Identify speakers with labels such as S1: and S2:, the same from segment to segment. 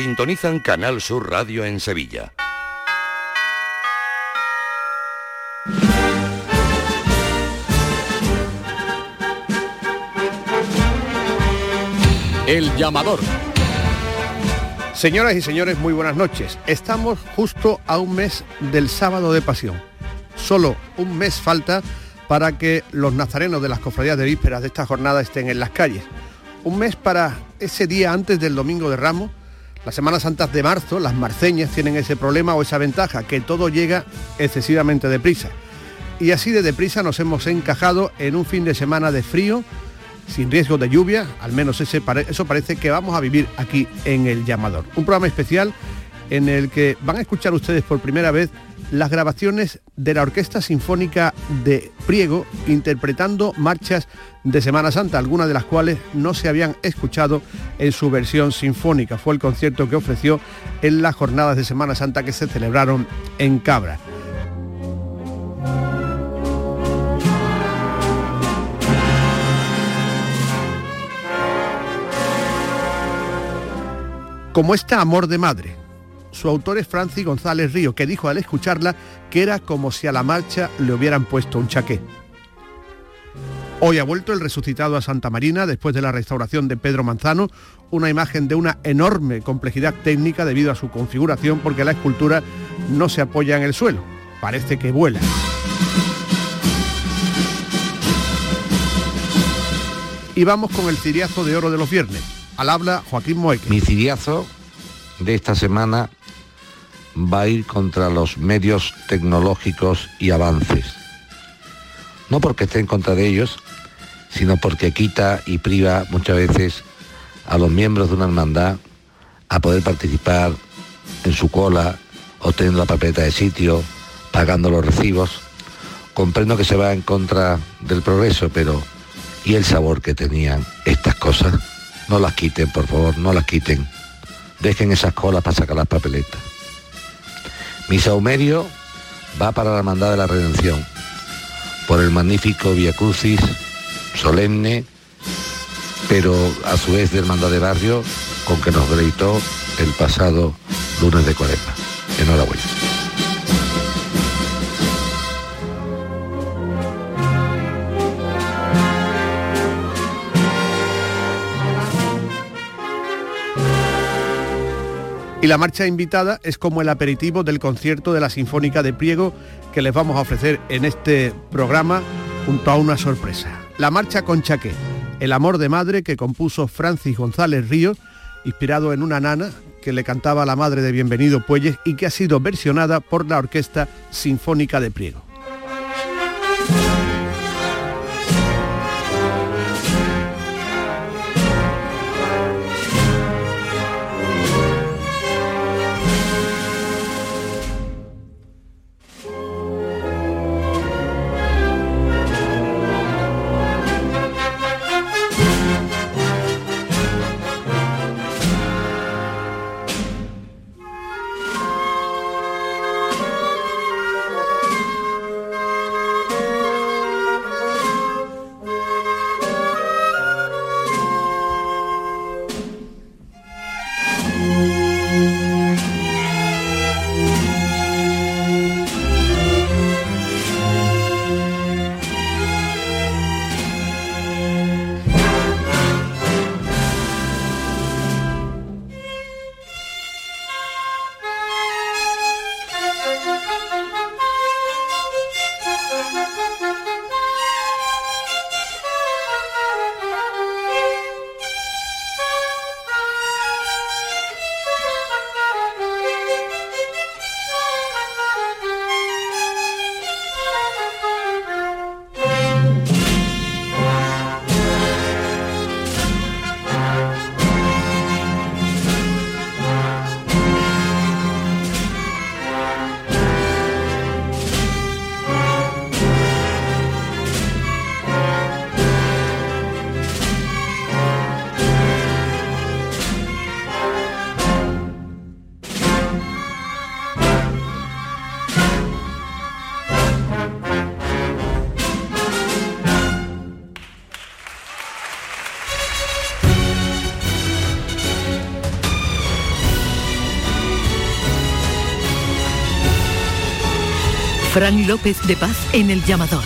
S1: Sintonizan Canal Sur Radio en Sevilla.
S2: El llamador.
S3: Señoras y señores, muy buenas noches. Estamos justo a un mes del sábado de pasión. Solo un mes falta para que los nazarenos de las cofradías de vísperas de esta jornada estén en las calles. Un mes para ese día antes del Domingo de Ramos. Las Semanas Santas de marzo, las marceñas tienen ese problema o esa ventaja, que todo llega excesivamente deprisa. Y así de deprisa nos hemos encajado en un fin de semana de frío, sin riesgo de lluvia, al menos ese, eso parece que vamos a vivir aquí en El Llamador. Un programa especial en el que van a escuchar ustedes por primera vez las grabaciones de la Orquesta Sinfónica de Priego interpretando marchas de Semana Santa, algunas de las cuales no se habían escuchado en su versión sinfónica. Fue el concierto que ofreció en las jornadas de Semana Santa que se celebraron en Cabra. como este Amor de Madre. Su autor es Francis González Río, que dijo al escucharla que era como si a la marcha le hubieran puesto un chaqué. Hoy ha vuelto el resucitado a Santa Marina después de la restauración de Pedro Manzano, una imagen de una enorme complejidad técnica debido a su configuración porque la escultura no se apoya en el suelo, parece que vuela. Y vamos con el ciriazo de oro de los viernes. Al habla Joaquín Moeque.
S4: Mi ciriazo de esta semana va a ir contra los medios tecnológicos y avances. No porque esté en contra de ellos, sino porque quita y priva muchas veces a los miembros de una hermandad a poder participar en su cola, obteniendo la papeleta de sitio, pagando los recibos. Comprendo que se va en contra del progreso, pero ¿y el sabor que tenían estas cosas? No las quiten, por favor, no las quiten. Dejen esas colas para sacar las papeletas. Mi saumerio va para la Hermandad de la Redención, por el magnífico Via Crucis, solemne, pero a su vez de Hermandad de Barrio, con que nos deleitó el pasado lunes de cuaresma. Enhorabuena.
S3: Y la marcha invitada es como el aperitivo del concierto de la Sinfónica de Priego que les vamos a ofrecer en este programa junto a una sorpresa. La marcha con Chaqué, el amor de madre que compuso Francis González Ríos, inspirado en una nana que le cantaba a la madre de Bienvenido Puelles y que ha sido versionada por la Orquesta Sinfónica de Priego.
S2: Fran López de Paz en el llamador.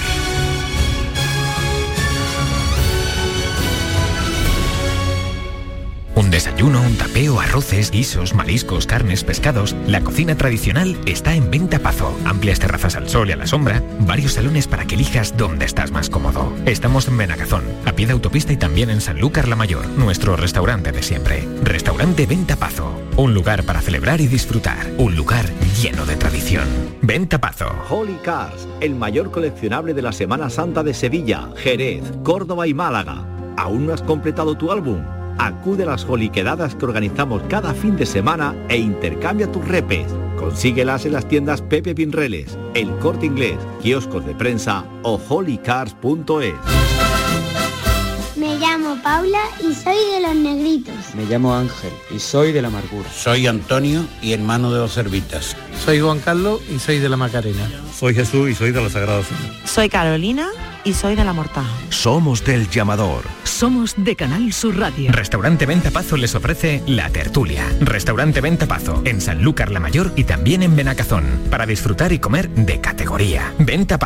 S5: Un desayuno, un tapeo, arroces, guisos, mariscos, carnes, pescados. La cocina tradicional está en Venta Pazo. Amplias terrazas al sol y a la sombra. Varios salones para que elijas dónde estás más cómodo. Estamos en Benagazón, a pie de autopista y también en Sanlúcar la Mayor, nuestro restaurante de siempre. Restaurante Venta Pazo. Un lugar para celebrar y disfrutar. Un lugar lleno de tradición. Venta Pazo.
S6: Holy Cars, el mayor coleccionable de la Semana Santa de Sevilla, Jerez, Córdoba y Málaga. ¿Aún no has completado tu álbum? Acude a las joliquedadas que organizamos cada fin de semana e intercambia tus repes. Consíguelas en las tiendas Pepe Pinreles, El Corte Inglés, kioscos de prensa o holycars.es.
S7: Paula y soy de los negritos.
S8: Me llamo Ángel y soy de la amargura.
S9: Soy Antonio y hermano de los Servitas.
S10: Soy Juan Carlos y soy de la Macarena.
S11: Soy Jesús y soy de la Sagrada.
S12: Soy Carolina y soy de la Mortaja.
S1: Somos del llamador.
S2: Somos de Canal Sur Radio.
S5: Restaurante Venta Pazo les ofrece La Tertulia. Restaurante Venta Pazo en Sanlúcar la Mayor y también en Benacazón. Para disfrutar y comer de categoría. Venta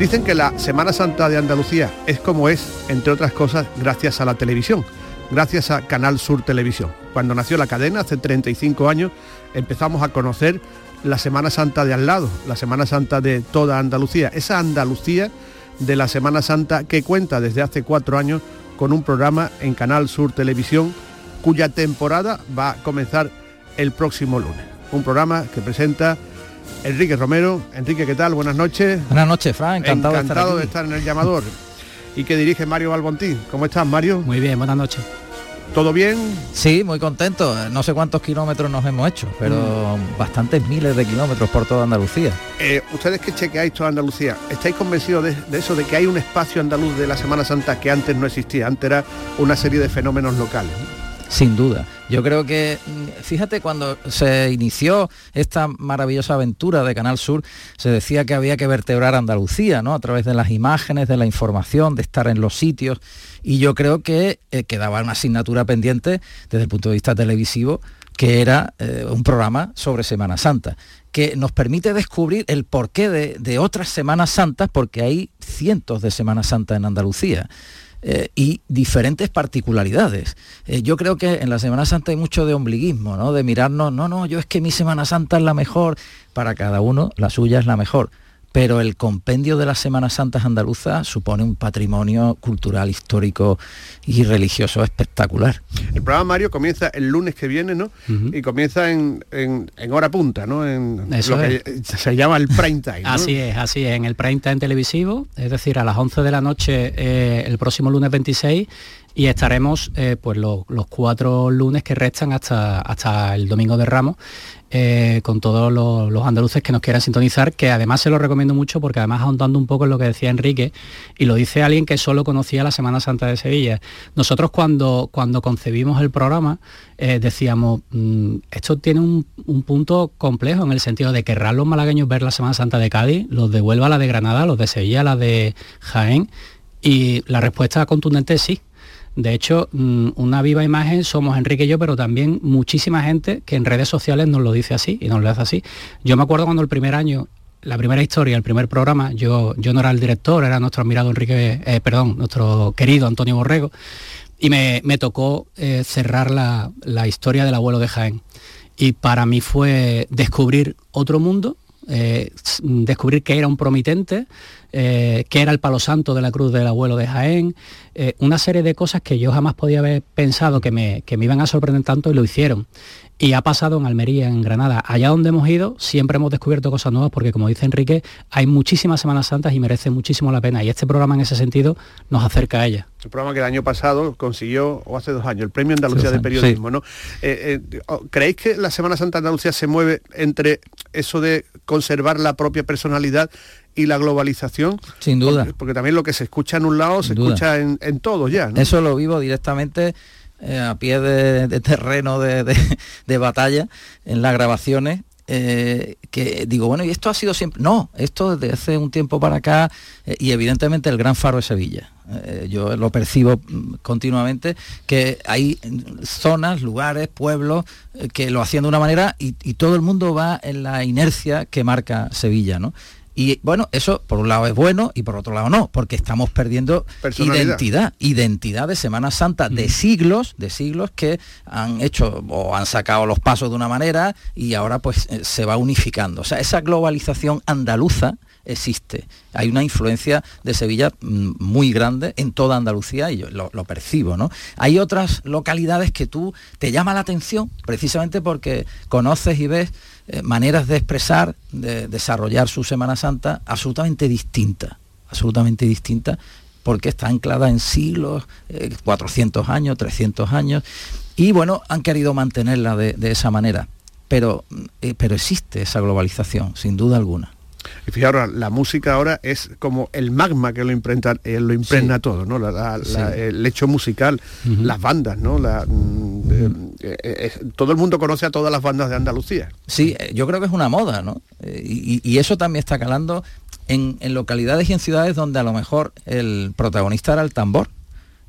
S3: Dicen que la Semana Santa de Andalucía es como es, entre otras cosas, gracias a la televisión, gracias a Canal Sur Televisión. Cuando nació la cadena, hace 35 años, empezamos a conocer la Semana Santa de al lado, la Semana Santa de toda Andalucía, esa Andalucía de la Semana Santa que cuenta desde hace cuatro años con un programa en Canal Sur Televisión cuya temporada va a comenzar el próximo lunes. Un programa que presenta Enrique Romero. Enrique, ¿qué tal? Buenas noches.
S13: Buenas noches, Fran. Encantado,
S3: Encantado
S13: de,
S3: estar en el llamador. y que dirige Mario Balbontín. ¿Cómo estás, Mario?
S13: Muy bien, buenas noches.
S3: ¿Todo bien?
S13: Sí, muy contento. No sé cuántos kilómetros nos hemos hecho, pero mm. bastantes miles de kilómetros por toda Andalucía.
S3: Eh, Ustedes que chequeáis toda Andalucía, ¿estáis convencidos de, de, eso, de que hay un espacio andaluz de la Semana Santa que antes no existía? Antes era una serie de fenómenos locales.
S13: Sin duda. Yo creo que, fíjate, cuando se inició esta maravillosa aventura de Canal Sur, se decía que había que vertebrar Andalucía, ¿no? A través de las imágenes, de la información, de estar en los sitios. Y yo creo que eh, quedaba una asignatura pendiente desde el punto de vista televisivo, que era eh, un programa sobre Semana Santa que nos permite descubrir el porqué de, de otras Semanas Santas, porque hay cientos de Semanas Santas en Andalucía. Eh, y diferentes particularidades. Eh, yo creo que en la Semana Santa hay mucho de ombliguismo, ¿no? De mirarnos, no, no, yo es que mi Semana Santa es la mejor, para cada uno la suya es la mejor pero el compendio de las Semanas Santas andaluzas supone un patrimonio cultural, histórico y religioso espectacular.
S3: El programa Mario comienza el lunes que viene, ¿no? Uh -huh. Y comienza en, en, en, hora punta, ¿no? En
S13: Eso
S3: lo
S13: es.
S3: que se llama el prime time. ¿no?
S13: Así es, así es, en el prime time televisivo, es decir, a las 11 de la noche eh, el próximo lunes 26 y estaremos eh, pues los, los, cuatro lunes que restan hasta, hasta el domingo de Ramos eh, con todos los, andaluces que nos quieran sintonizar, que además se lo recomiendo mucho porque además ahondando un poco en lo que decía Enrique, y lo dice alguien que solo conocía la Semana Santa de Sevilla. Nosotros cuando, cuando concebimos el programa eh, decíamos, mmm, esto tiene un, un, punto complejo en el sentido de querrán los malagueños ver la Semana Santa de Cádiz, los de Huelva la de Granada, los de Sevilla la de Jaén, y la respuesta contundente es sí, de hecho, mm, una viva imagen somos Enrique y yo, pero también muchísima gente que en redes sociales nos lo dice así y nos lo hace así. Yo me acuerdo cuando el primer año, la primera historia, el primer programa, yo, yo no era el director, era nuestro admirado Enrique, eh, perdón, nuestro querido Antonio Borrego, y me, me tocó eh, cerrar la, la historia del abuelo de Jaén. Y para mí fue descubrir otro mundo, eh, descubrir que era un promitente, eh, que era el palo santo de la cruz del abuelo de Jaén, eh, una serie de cosas que yo jamás podía haber pensado que me, que me iban a sorprender tanto y lo hicieron. Y ha pasado en Almería, en Granada. Allá donde hemos ido, siempre hemos descubierto cosas nuevas porque, como dice Enrique, hay muchísimas Semanas Santas y merece muchísimo la pena. Y este programa, en ese sentido, nos acerca a ella.
S3: El programa que el año pasado consiguió, o hace dos años, el Premio Andalucía de Periodismo, sí. ¿no? Eh, eh, ¿Creéis que la Semana Santa de Andalucía se mueve entre eso de conservar la propia personalidad y la globalización.
S13: Sin duda.
S3: Porque, porque, también lo que se escucha en un lado Sin se duda. escucha en, en todo ya. ¿no?
S13: Eso lo vivo directamente eh, a pie de, terreno de, de, batalla en las grabaciones.
S14: eh, que digo, bueno, y esto ha sido siempre... No, esto desde hace un tiempo para acá, eh, y evidentemente el gran faro de Sevilla. Yo lo percibo mm, continuamente, que hay zonas, lugares, pueblos, que lo hacían de una manera y, y todo el mundo va en la inercia que marca Sevilla, ¿no? Y bueno, eso por un lado es bueno y por otro lado no, porque estamos perdiendo identidad, identidad de Semana Santa de siglos, de siglos que han hecho o han sacado los pasos de una manera y ahora pues eh, se va unificando. O sea, esa globalización andaluza existe. Hay una influencia de Sevilla mm, muy grande en toda Andalucía y yo lo, lo, percibo, ¿no? Hay otras localidades que tú te llama la atención precisamente porque conoces y ves eh, maneras de expresar, de desarrollar su Semana Santa absolutamente distinta, absolutamente distinta, porque está anclada en siglos, 400 eh, años, 300 años, y bueno, han querido mantenerla de, de esa manera, pero, eh, pero existe esa globalización, sin duda alguna.
S3: Y ahora, la música ahora es como el magma que lo impregna, eh, lo impregna sí. todo, ¿no? La, la, sí. la, el hecho musical, uh -huh. las bandas, ¿no? La, -huh. eh, eh, todo el mundo conoce a todas las bandas de Andalucía.
S14: Sí, eh, yo creo que es una moda, ¿no? Eh, y, y, eso también está calando en, en localidades y en ciudades donde a lo mejor el protagonista era el tambor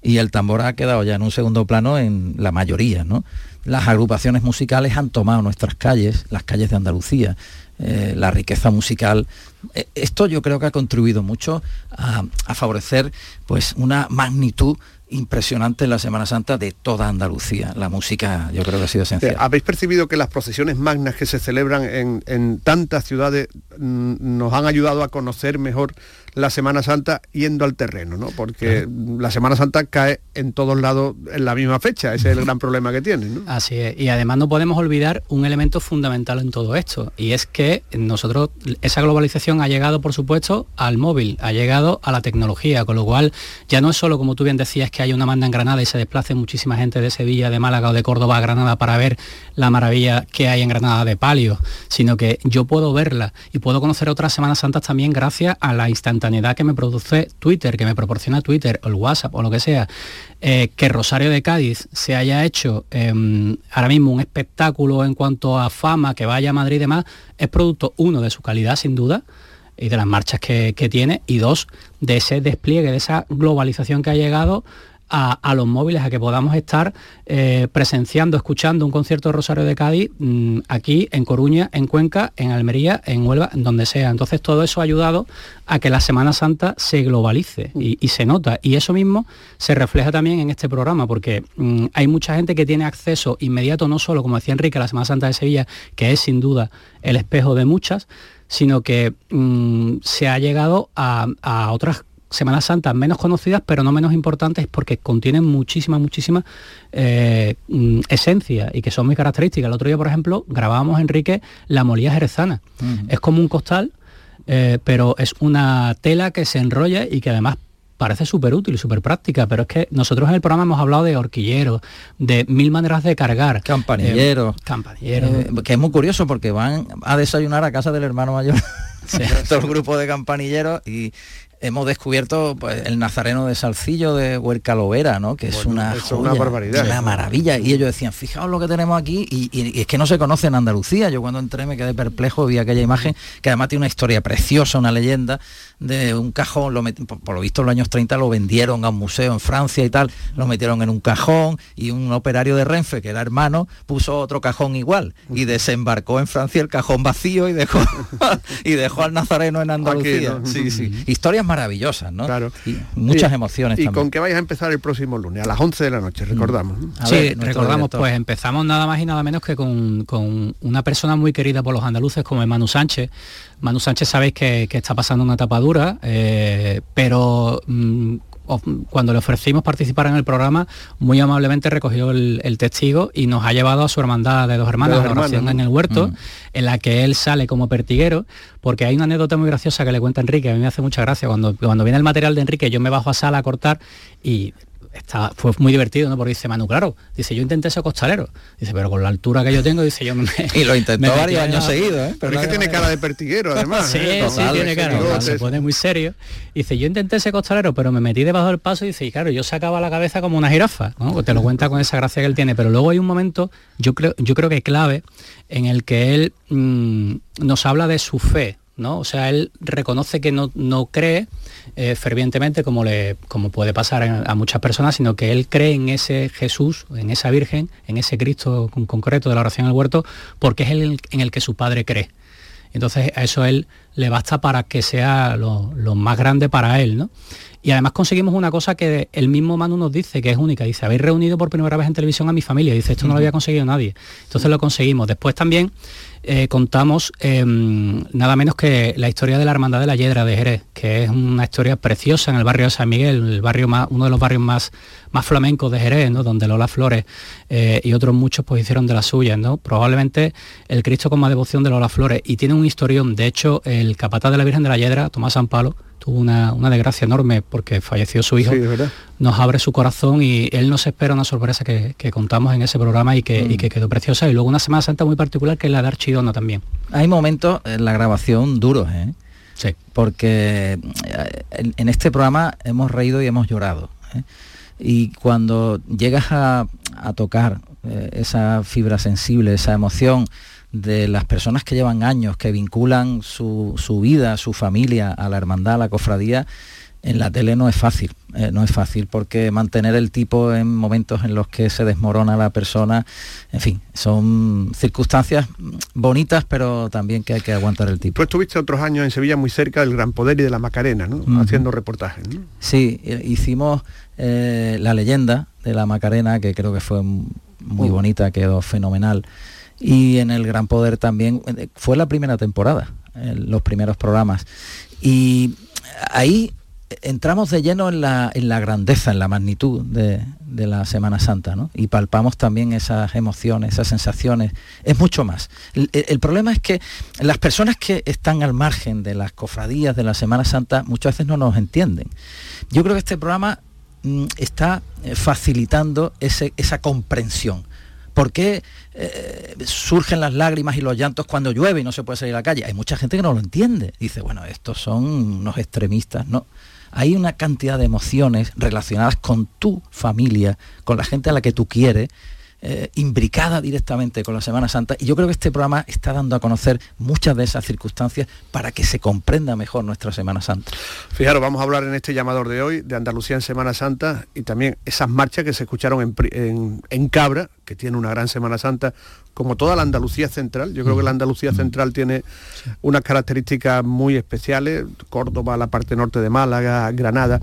S14: y el tambor ha quedado ya en un segundo plano en la mayoría, ¿no? Las agrupaciones musicales han tomado nuestras calles, las calles de Andalucía, eh, la riqueza musical. Eh, esto yo creo que ha contribuido mucho a, a, favorecer pues una magnitud impresionante en la Semana Santa de toda Andalucía. La música yo creo que ha sido esencial.
S3: ¿Habéis percibido que las procesiones magnas que se celebran en, en tantas ciudades mmm, nos han ayudado a conocer mejor la Semana Santa yendo al terreno, ¿no? Porque la Semana Santa cae en todos lados en la misma fecha, ese es el gran problema que tiene, ¿no?
S13: Así es, y además no podemos olvidar un elemento fundamental en todo esto, y es que nosotros, esa globalización ha llegado, por supuesto, al móvil, ha llegado a la tecnología, con lo cual ya no es solo, como tú bien decías, que hay una banda en Granada y se desplace muchísima gente de Sevilla, de Málaga o de Córdoba a Granada para ver la maravilla que hay en Granada de palio, sino que yo puedo verla y puedo conocer otras Semanas Santas también gracias a la que me produce Twitter, que me proporciona Twitter o el WhatsApp o lo que sea, eh, que Rosario de Cádiz se haya hecho eh, ahora mismo un espectáculo en cuanto a fama, que vaya a Madrid y demás, es producto, uno, de su calidad sin duda, y de las marchas que tiene, y dos, de ese despliegue, de esa globalización que ha llegado a, los móviles, a que podamos estar eh, presenciando, escuchando un concierto de Rosario de Cádiz mmm, aquí en Coruña, en Cuenca, en Almería, en Huelva, en donde sea. Entonces todo eso ha ayudado a que la Semana Santa se globalice y, se nota. Y eso mismo se refleja también en este programa, porque mmm, hay mucha gente que tiene acceso inmediato, no solo, como decía Enrique, a la Semana Santa de Sevilla, que es sin duda el espejo de muchas, sino que mmm, se ha llegado a, a otras Semanas Santas menos conocidas, pero no menos importantes porque contienen muchísima, muchísima eh, mm, esencia y que son muy características. El otro día, por ejemplo, grabábamos, Enrique, la molía jerezana. Uh -huh. Es como un costal, eh, pero es una tela que se enrolla y que además parece súper útil, súper práctica, pero es que nosotros en el programa hemos hablado de horquilleros, de mil maneras de cargar.
S14: Campanilleros.
S13: Eh, campanilleros.
S14: Eh, que es muy curioso porque van a desayunar a casa del hermano mayor. Sí. todo el grupo de campanilleros y hemos descubierto pues, el nazareno de Salcillo de Huercalovera, ¿no? que bueno, es una,
S3: joya, una barbaridad.
S14: Una maravilla. Y ellos decían, fijaos lo que tenemos aquí, y, y, y, es que no se conoce en Andalucía. Yo cuando entré me quedé perplejo, vi aquella imagen, que además tiene una historia preciosa, una leyenda de un cajón, lo por, por, lo visto en los años 30 lo vendieron a un museo en Francia y tal, lo metieron en un cajón y un operario de Renfe, que era hermano, puso otro cajón igual y desembarcó en Francia el cajón vacío y dejó, y dejó al nazareno en Andalucía. Aquí, ¿no? Sí, sí. Historias maravillosas, ¿no?
S3: Claro.
S14: Y muchas y, emociones
S3: y
S14: también.
S3: con que vais a empezar el próximo lunes, a las 11 de la noche, recordamos.
S13: Sí, ver, recordamos, director. pues empezamos nada más y nada menos que con, con, una persona muy querida por los andaluces como Manu Sánchez. Manu Sánchez sabéis que, que está pasando una etapa dura, eh, pero mmm, cuando le ofrecimos participar en el programa, muy amablemente recogió el, el, testigo y nos ha llevado a su hermandad de dos hermanas, de, dos hermanas, oración ¿no? en el huerto, mm. en la que él sale como pertiguero, porque hay una anécdota muy graciosa que le cuenta Enrique, a mí me hace mucha gracia, cuando, cuando viene el material de Enrique, yo me bajo a sala a cortar y está, fue muy divertido, ¿no? Porque dice Manu, claro, dice, yo intenté ser costalero. Dice, pero con la altura que yo tengo, dice, yo me...
S14: Y lo intentó varios años seguidos, ¿eh?
S3: Pero, es que tiene cara de pertiguero, además.
S13: sí,
S3: ¿eh?
S13: sí, tiene cara. Se pone muy serio. Dice, yo intenté ser costalero, pero me metí debajo del paso y dice, y claro, yo sacaba la cabeza como una jirafa, ¿no? Te lo cuenta con esa gracia que él tiene. Pero luego hay un momento, yo creo, yo creo que clave, en el que él mm, nos habla de su fe, ¿no? O sea, él reconoce que no, no cree eh, fervientemente como, le, como puede pasar a, muchas personas, sino que él cree en ese Jesús, en esa Virgen, en ese Cristo con, concreto de la oración al huerto, porque es el en el que su padre cree. Entonces a eso él le basta para que sea lo, lo más grande para él, ¿no? Y además conseguimos una cosa que el mismo Manu nos dice, que es única. Dice, habéis reunido por primera vez en televisión a mi familia. Dice, esto no lo había conseguido nadie. Entonces lo conseguimos. Después también eh, contamos em, nada menos que la historia de la Hermandad de la Yedra de Jerez, que es una historia preciosa en el barrio de San Miguel, el barrio más, uno de los barrios más, más flamencos de Jerez, ¿no? donde Lola Flores eh, y otros muchos pues hicieron de las suyas. ¿no? Probablemente el Cristo con más devoción de Lola Flores. Y tiene un historión. De hecho, el capataz de la Virgen de la Yedra, Tomás San Palo, tuvo una, desgracia enorme porque falleció su hijo, nos abre su corazón y él nos espera una sorpresa que, contamos en ese programa y que, que, mm. quedó preciosa. Y luego una Semana Santa muy particular que es la de Archidona también.
S14: Hay momentos en la grabación duros, ¿eh?
S13: Sí.
S14: Porque eh, en, este programa hemos reído y hemos llorado. ¿eh? Y cuando llegas a, tocar eh, esa fibra sensible, esa emoción, de las personas que llevan años, que vinculan su, vida, su familia a la hermandad, a la cofradía, en la tele no es fácil, eh, no es fácil porque mantener el tipo en momentos en los que se desmorona la persona, en fin, son circunstancias bonitas, pero también que hay que aguantar el tipo.
S3: Tú estuviste otros años en Sevilla muy cerca del Gran Poder y de la Macarena, ¿no? Haciendo reportajes, ¿no?
S14: Sí, eh, hicimos eh, la leyenda de la Macarena, que creo que fue muy uh. bonita, quedó fenomenal y en el Gran Poder también eh, fue la primera temporada, los primeros programas. Y ahí entramos de lleno en la, grandeza, en la magnitud de, la Semana Santa, ¿no? Y palpamos también esas emociones, esas sensaciones. Es mucho más. El, problema es que las personas que están al margen de las cofradías de la Semana Santa muchas veces no nos entienden. Yo creo que este programa mm, está eh, facilitando esa comprensión ¿Por qué eh, surgen las lágrimas y los llantos cuando llueve y no se puede salir a la calle? Hay mucha gente que no lo entiende. Dice, bueno, estos son unos extremistas. No, hay una cantidad de emociones relacionadas con tu familia, con la gente a la que tú quieres, eh, imbricada directamente con la Semana Santa. Y yo creo que este programa está dando a conocer muchas de esas circunstancias para que se comprenda mejor nuestra Semana Santa.
S3: Fijaros, vamos a hablar en este llamador de hoy de Andalucía en Semana Santa y también esas marchas que se escucharon en, Cabra, que tiene una gran Semana Santa, como toda la Andalucía central. Yo creo que la Andalucía central tiene unas características muy especiales, Córdoba, la parte norte de Málaga, Granada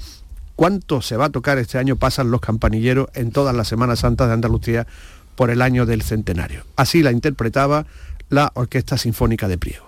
S3: cuánto se va a tocar este año pasan los campanilleros en todas las Semanas Santas de Andalucía por el año del centenario. Así la interpretaba la Orquesta Sinfónica de Priego.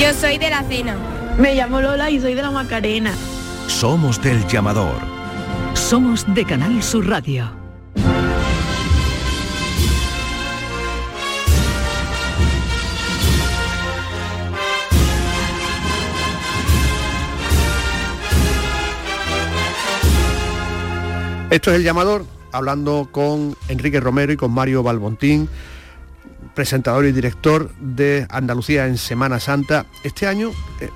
S7: Yo soy de la
S15: cena.
S16: Me llamo Lola y soy de la Macarena.
S1: Somos del llamador.
S2: Somos de Canal Sur Radio.
S3: Esto es el llamador, hablando con Enrique Romero y con Mario Balbontín, presentador y director de Andalucía en Semana Santa. Este año eh,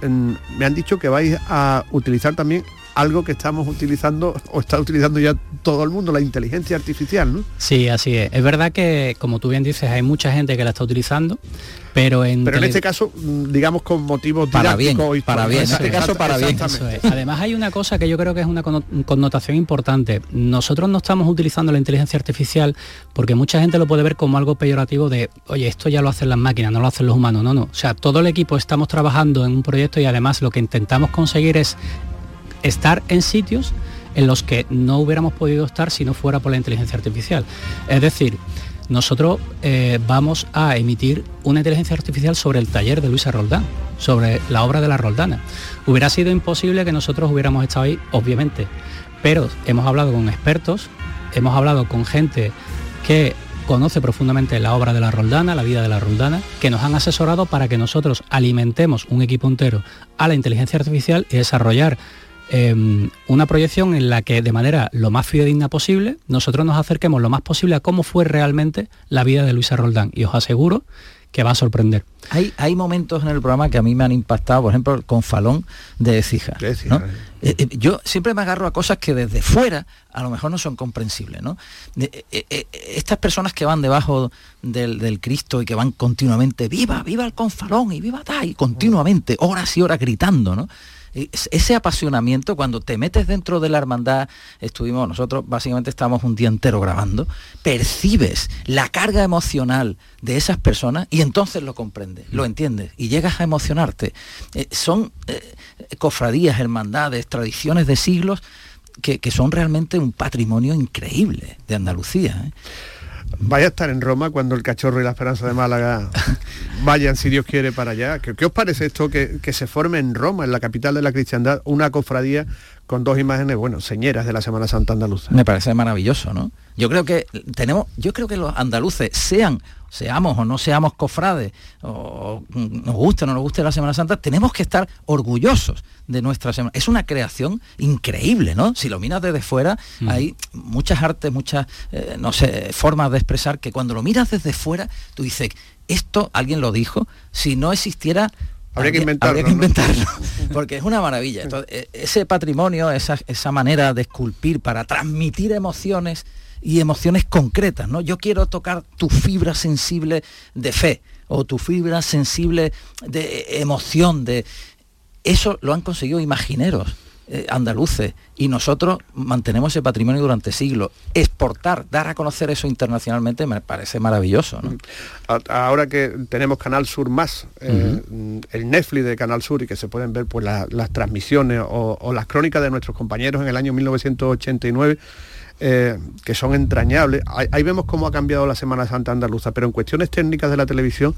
S3: me han dicho que vais a utilizar también algo que estamos utilizando o está utilizando ya todo el mundo, la inteligencia artificial, ¿no?
S13: Sí, así es. Es verdad que, como tú bien dices, hay mucha gente que la está utilizando, pero en...
S3: Pero en este caso, mm, digamos con motivos
S14: Para bien,
S3: y
S14: para bien, en este caso para bien.
S13: es. Además hay una cosa que yo creo que es una conno- connotación importante. Nosotros no estamos utilizando la inteligencia artificial porque mucha gente lo puede ver como algo peyorativo de, oye, esto ya lo hacen las máquinas, no lo hacen los humanos. No, no. O sea, todo el equipo estamos trabajando en un proyecto y además lo que intentamos conseguir es estar en sitios en los que no hubiéramos podido estar si no fuera por la inteligencia artificial. Es decir, nosotros eh, vamos a emitir una inteligencia artificial sobre el taller de Luisa Roldán, sobre la obra de la Roldana. Hubiera sido imposible que nosotros hubiéramos estado ahí, obviamente, pero hemos hablado con expertos, hemos hablado con gente que conoce profundamente la obra de la Roldana, la vida de la Roldana, que nos han asesorado para que nosotros alimentemos un equipo entero a la inteligencia artificial y desarrollar eh, una proyección en la que de manera lo más fidedigna posible nosotros nos acerquemos lo más posible a cómo fue realmente la vida de Luisa Roldán y os aseguro que va a sorprender.
S14: Hay, hay momentos en el programa que a mí me han impactado, por ejemplo, el confalón de Ecija. ¿no? Eh, eh, yo siempre me agarro a cosas que desde fuera a lo mejor no son comprensibles. ¿no? De- eh, eh, estas personas que van debajo del, del Cristo y que van continuamente, viva, viva el confalón y viva tal, y continuamente, horas y horas gritando, ¿no? Es- Ese apasionamiento, cuando te metes dentro de la hermandad, estuvimos, nosotros básicamente estábamos un día entero grabando, percibes la carga emocional de esas personas y entonces lo comprendes, lo entiendes y llegas a emocionarte. Eh, son eh, cofradías, hermandades, tradiciones de siglos que, que son realmente un patrimonio increíble de Andalucía. ¿eh?
S3: Vaya a estar en Roma cuando el Cachorro y la Esperanza de Málaga vayan, si Dios quiere, para allá. ¿Qué, qué os parece esto que, que se forme en Roma, en la capital de la cristiandad, una cofradía con dos imágenes, bueno, señeras de la Semana Santa andaluza?
S14: Me parece maravilloso, ¿no? Yo creo que tenemos, yo creo que los andaluces, sean, seamos o no seamos cofrades, o mm, nos guste o no nos guste la Semana Santa, tenemos que estar orgullosos de nuestra semana. Es una creación increíble, ¿no? Si lo miras desde fuera, hay muchas artes, muchas, eh, no sé, formas de expresar que cuando lo miras desde fuera, tú dices, esto alguien lo dijo, si no existiera
S3: Habría que inventarlo,
S14: habría que
S3: ¿no?
S14: inventarlo, porque es una maravilla. Entonces, e- ese patrimonio, esa, esa manera de esculpir para transmitir emociones y emociones concretas, ¿no? Yo quiero tocar tu fibra sensible de fe o tu fibra sensible de emoción, de eso lo han conseguido imagineros eh, andaluces y nosotros mantenemos ese patrimonio durante siglos. Exportar, dar a conocer eso internacionalmente me parece maravilloso.
S3: Ahora que tenemos Canal Sur más, eh, el Netflix de Canal Sur y que se pueden ver pues la- las transmisiones o, o las crónicas de nuestros compañeros en el año 1989, eh, que son entrañables. Ahí, ahí vemos cómo ha cambiado la Semana Santa andaluza, pero en cuestiones técnicas de la televisión,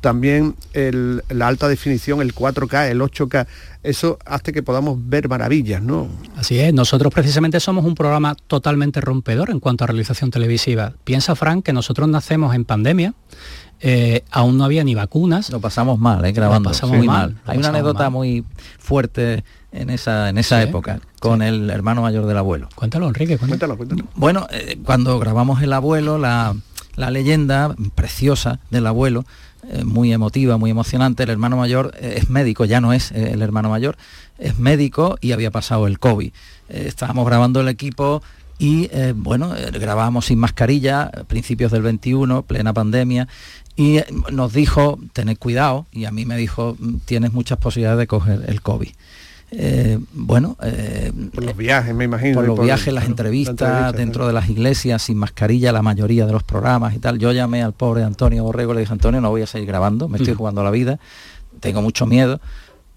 S3: también el- la alta definición, el 4K, el 8K, eso hace que podamos ver maravillas, ¿no?
S13: Así es, nosotros precisamente somos un programa totalmente rompedor en cuanto a realización televisiva. Piensa, Frank, que nosotros nacemos en pandemia, eh, aún no había ni vacunas.
S14: Lo pasamos mal, ¿eh? grabando.
S13: Lo pasamos
S14: muy
S13: mal,
S14: Hay una anécdota
S13: mal.
S14: muy fuerte en esa, en esa
S13: Sí.
S14: época con el hermano mayor del abuelo.
S13: Cuéntalo, Enrique,
S3: cuéntalo. cuéntalo.
S14: Bueno, eh, cuando grabamos El abuelo, la, la leyenda preciosa del abuelo, eh, muy emotiva, muy emocionante, el hermano mayor eh, es médico, ya no es eh, el hermano mayor, es médico y había pasado el COVID. Eh, estábamos grabando el equipo y eh, bueno, grabábamos sin mascarilla, principios del 21, plena pandemia, y eh, nos dijo, tened cuidado, y a mí me dijo, "Mm, tienes muchas posibilidades de coger el COVID. Eh, bueno, eh,
S3: Por los viajes, me imagino.
S14: por los viajes, las entrevistas,
S3: la entrevista,
S14: dentro de las iglesias, sin mascarilla, la mayoría de los programas y tal. Yo llamé al pobre Antonio Borrego y le dije, Antonio, no voy a seguir grabando, me estoy jugando la vida, tengo mucho miedo.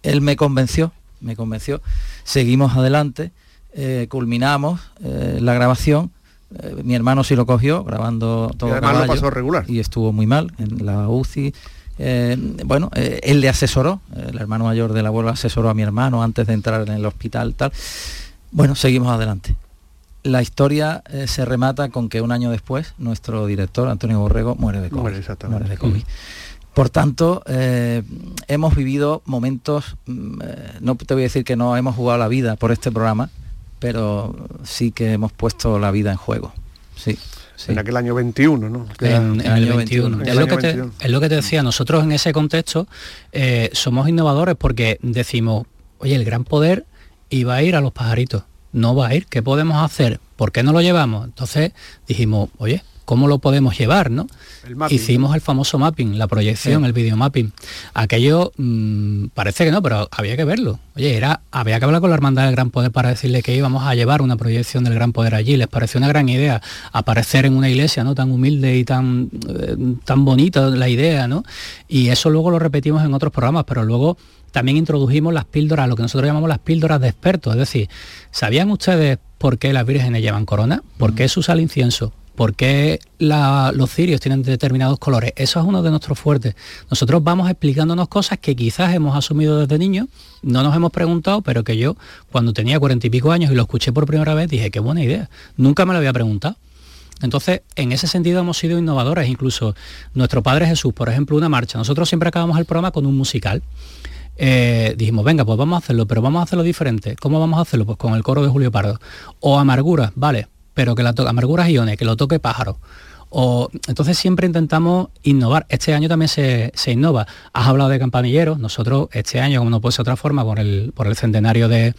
S14: Él me convenció, me convenció. Seguimos adelante, eh, culminamos eh, la grabación. Eh, mi hermano sí lo cogió, grabando todo
S3: Y además lo pasó regular.
S14: Y estuvo muy mal en la UCI. Eh, bueno, eh, él le asesoró, el hermano mayor del abuelo asesoró a mi hermano antes de entrar en el hospital, tal. Bueno, seguimos adelante. La historia eh, se remata con que un año después nuestro director, Antonio Borrego, muere de COVID.
S3: Muere, exactamente.
S14: Muere de COVID. Por tanto, hemos vivido momentos, mm, no te voy a decir que no hemos jugado la vida por este programa, pero sí que hemos puesto la vida en juego. Sí. sí.
S3: En aquel año 21, ¿no? Que era-
S13: en, en el 21.
S3: En
S13: Es
S3: el
S13: lo,
S3: año
S13: que te,
S3: 21.
S13: es lo que te decía, nosotros en ese contexto eh, somos innovadores porque decimos, oye, el gran poder iba a ir a los pajaritos, no va a ir, ¿qué podemos hacer? ¿Por qué no lo llevamos? Entonces dijimos, oye, ¿cómo lo podemos llevar? ¿no?
S3: El
S13: Hicimos el famoso mapping, la proyección,
S14: Sí.
S13: el video mapping. Aquello mm, parece que no, pero había que verlo. Oye, era, había que hablar con la hermandad del Gran Poder para decirle que íbamos a llevar una proyección del Gran Poder allí. Les pareció una gran idea aparecer en una iglesia no tan humilde y tan, eh, tan bonita la idea, ¿no? Y eso luego lo repetimos en otros programas, pero luego también introdujimos las píldoras, lo que nosotros llamamos las píldoras de expertos. Es decir, ¿sabían ustedes por qué las vírgenes llevan corona? ¿Por qué se usa el incienso? ¿Por qué los cirios tienen determinados colores? Eso es uno de nuestros fuertes. Nosotros vamos explicándonos cosas que quizás hemos asumido desde niños, no nos hemos preguntado, pero que yo cuando tenía cuarenta y pico años y lo escuché por primera vez dije, qué buena idea. Nunca me lo había preguntado. Entonces, en ese sentido hemos sido innovadores, incluso nuestro Padre Jesús, por ejemplo, una marcha. Nosotros siempre acabamos el programa con un musical. Eh, dijimos, venga, pues vamos a hacerlo, pero vamos a hacerlo diferente. ¿Cómo vamos a hacerlo? Pues con el coro de Julio Pardo. O Amarguras, vale, pero que la toque, Amarguras Ione, que lo toque Pájaro. Entonces siempre intentamos innovar. Este año también se, se innova. Has hablado de campanilleros. Nosotros este año, como no puede ser otra forma, por el, por el centenario de,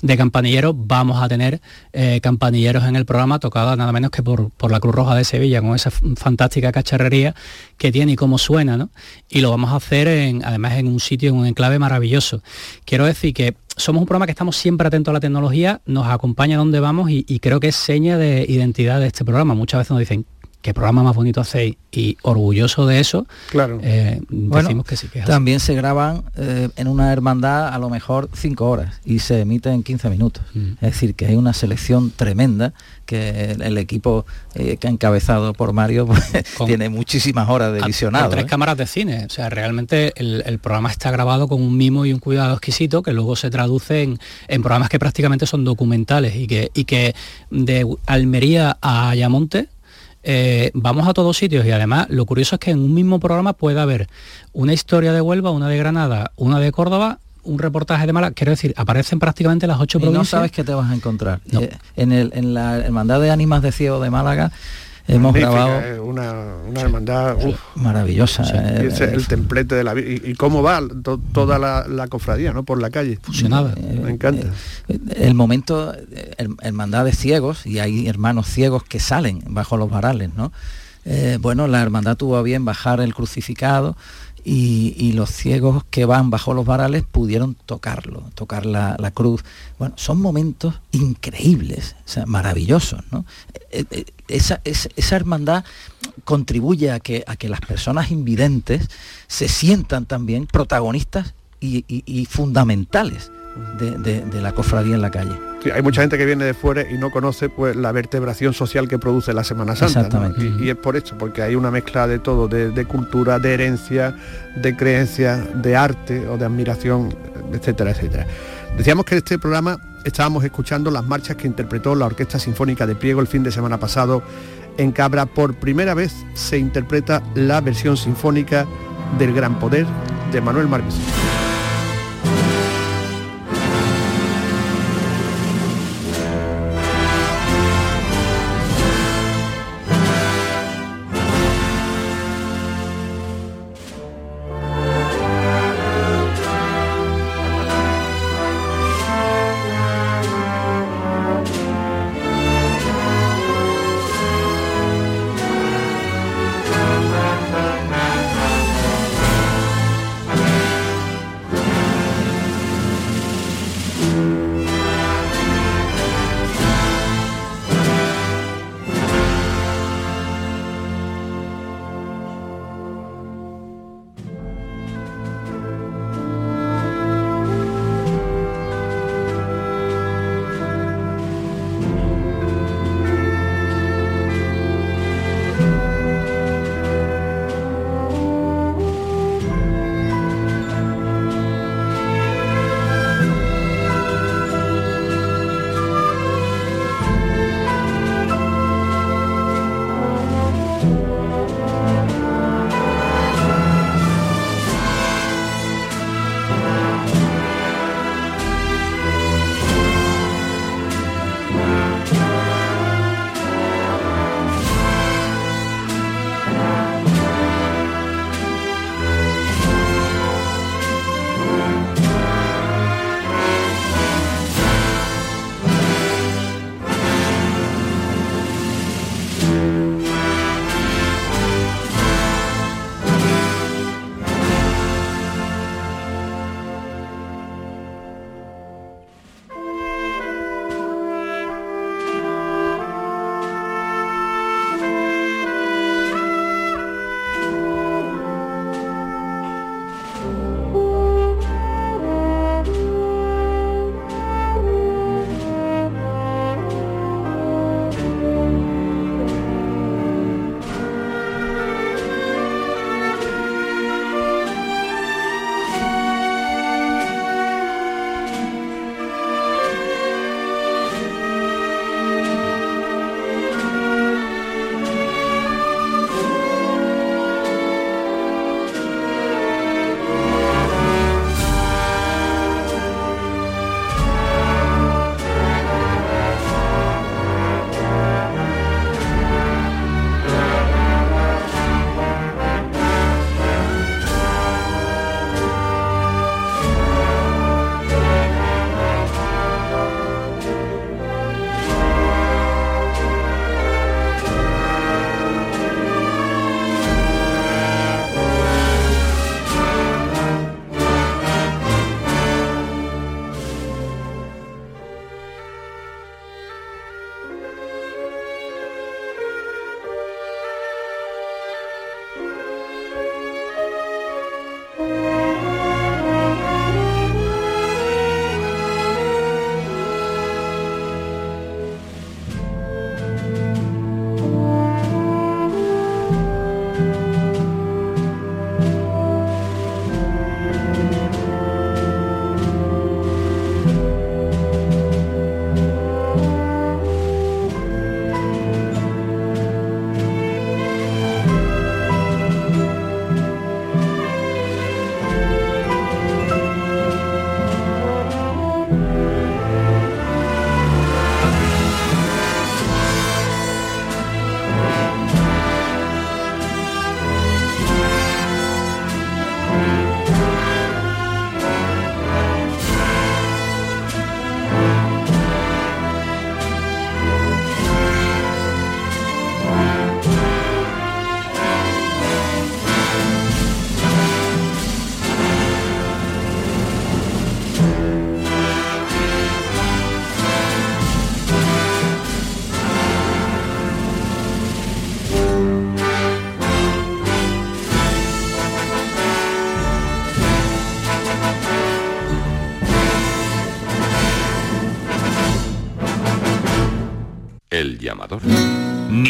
S13: de campanilleros, vamos a tener eh, campanilleros en el programa tocada nada menos que por, por la Cruz Roja de Sevilla, con esa fantástica cacharrería que tiene y cómo suena, ¿no? Y lo vamos a hacer en, además en un sitio, en un enclave maravilloso. Quiero decir que somos un programa que estamos siempre atentos a la tecnología, nos acompaña donde vamos y creo que es seña de identidad de este programa. Muchas veces nos dicen, qué programa más bonito hacéis y orgulloso de eso,
S3: Claro.
S13: eh,
S14: Bueno,
S13: decimos que sí que es así.
S14: También se graban eh, en una hermandad a lo mejor cinco horas y se emite en 15 minutos.
S13: Mm.
S14: Es decir, que hay una selección tremenda que el, el equipo eh, que ha encabezado por Mario pues,
S13: Con-
S14: tiene muchísimas horas de
S13: a-
S14: visionado.
S13: con tres
S14: ¿eh?
S13: cámaras de cine. O sea, realmente el, el programa está grabado con un mimo y un cuidado exquisito que luego se traduce en, en programas que prácticamente son documentales y que, y que de Almería a Ayamonte eh, vamos a todos sitios y además lo curioso es que en un mismo programa puede haber una historia de Huelva, una de Granada, una de Córdoba, un reportaje de Málaga, quiero decir, aparecen prácticamente las ocho
S14: Y no
S13: provincias.
S14: sabes qué te vas a encontrar.
S13: No.
S14: Eh, en, el, en la hermandad de ánimas de ciego de Málaga hemos
S3: Magnífica,
S14: grabado
S3: eh, una, una hermandad uf,
S14: maravillosa. eh,
S3: ese-
S14: eh,
S3: el templete de la y, y cómo va to- toda la, la cofradía no por la calle
S13: Fusionada.
S3: me encanta
S14: el momento, her- hermandad de ciegos, y hay hermanos ciegos que salen bajo los varales, ¿no? Eh, bueno, la hermandad tuvo a bien bajar el crucificado y, los ciegos que van bajo los varales pudieron tocarlo, tocar la, la cruz. Bueno, son momentos increíbles, o maravillosos, ¿no? Eh, eh, Esa, es- esa hermandad contribuye a que, a que las personas invidentes se sientan también protagonistas y fundamentales de, de- de la cofradía en la calle.
S3: Sí, hay mucha gente que viene de fuera y no conoce pues la vertebración social que produce la Semana Santa. ¿no?
S14: Exactamente.
S3: Y, y es por esto, porque hay una mezcla de todo, de, de cultura, de herencia, de creencia, de arte o de admiración, etcétera, etcétera. Decíamos que en este programa estábamos escuchando las marchas que interpretó la Orquesta Sinfónica de Priego el fin de semana pasado en Cabra. Por primera vez se interpreta la versión sinfónica del Gran Poder de Manuel Márquez.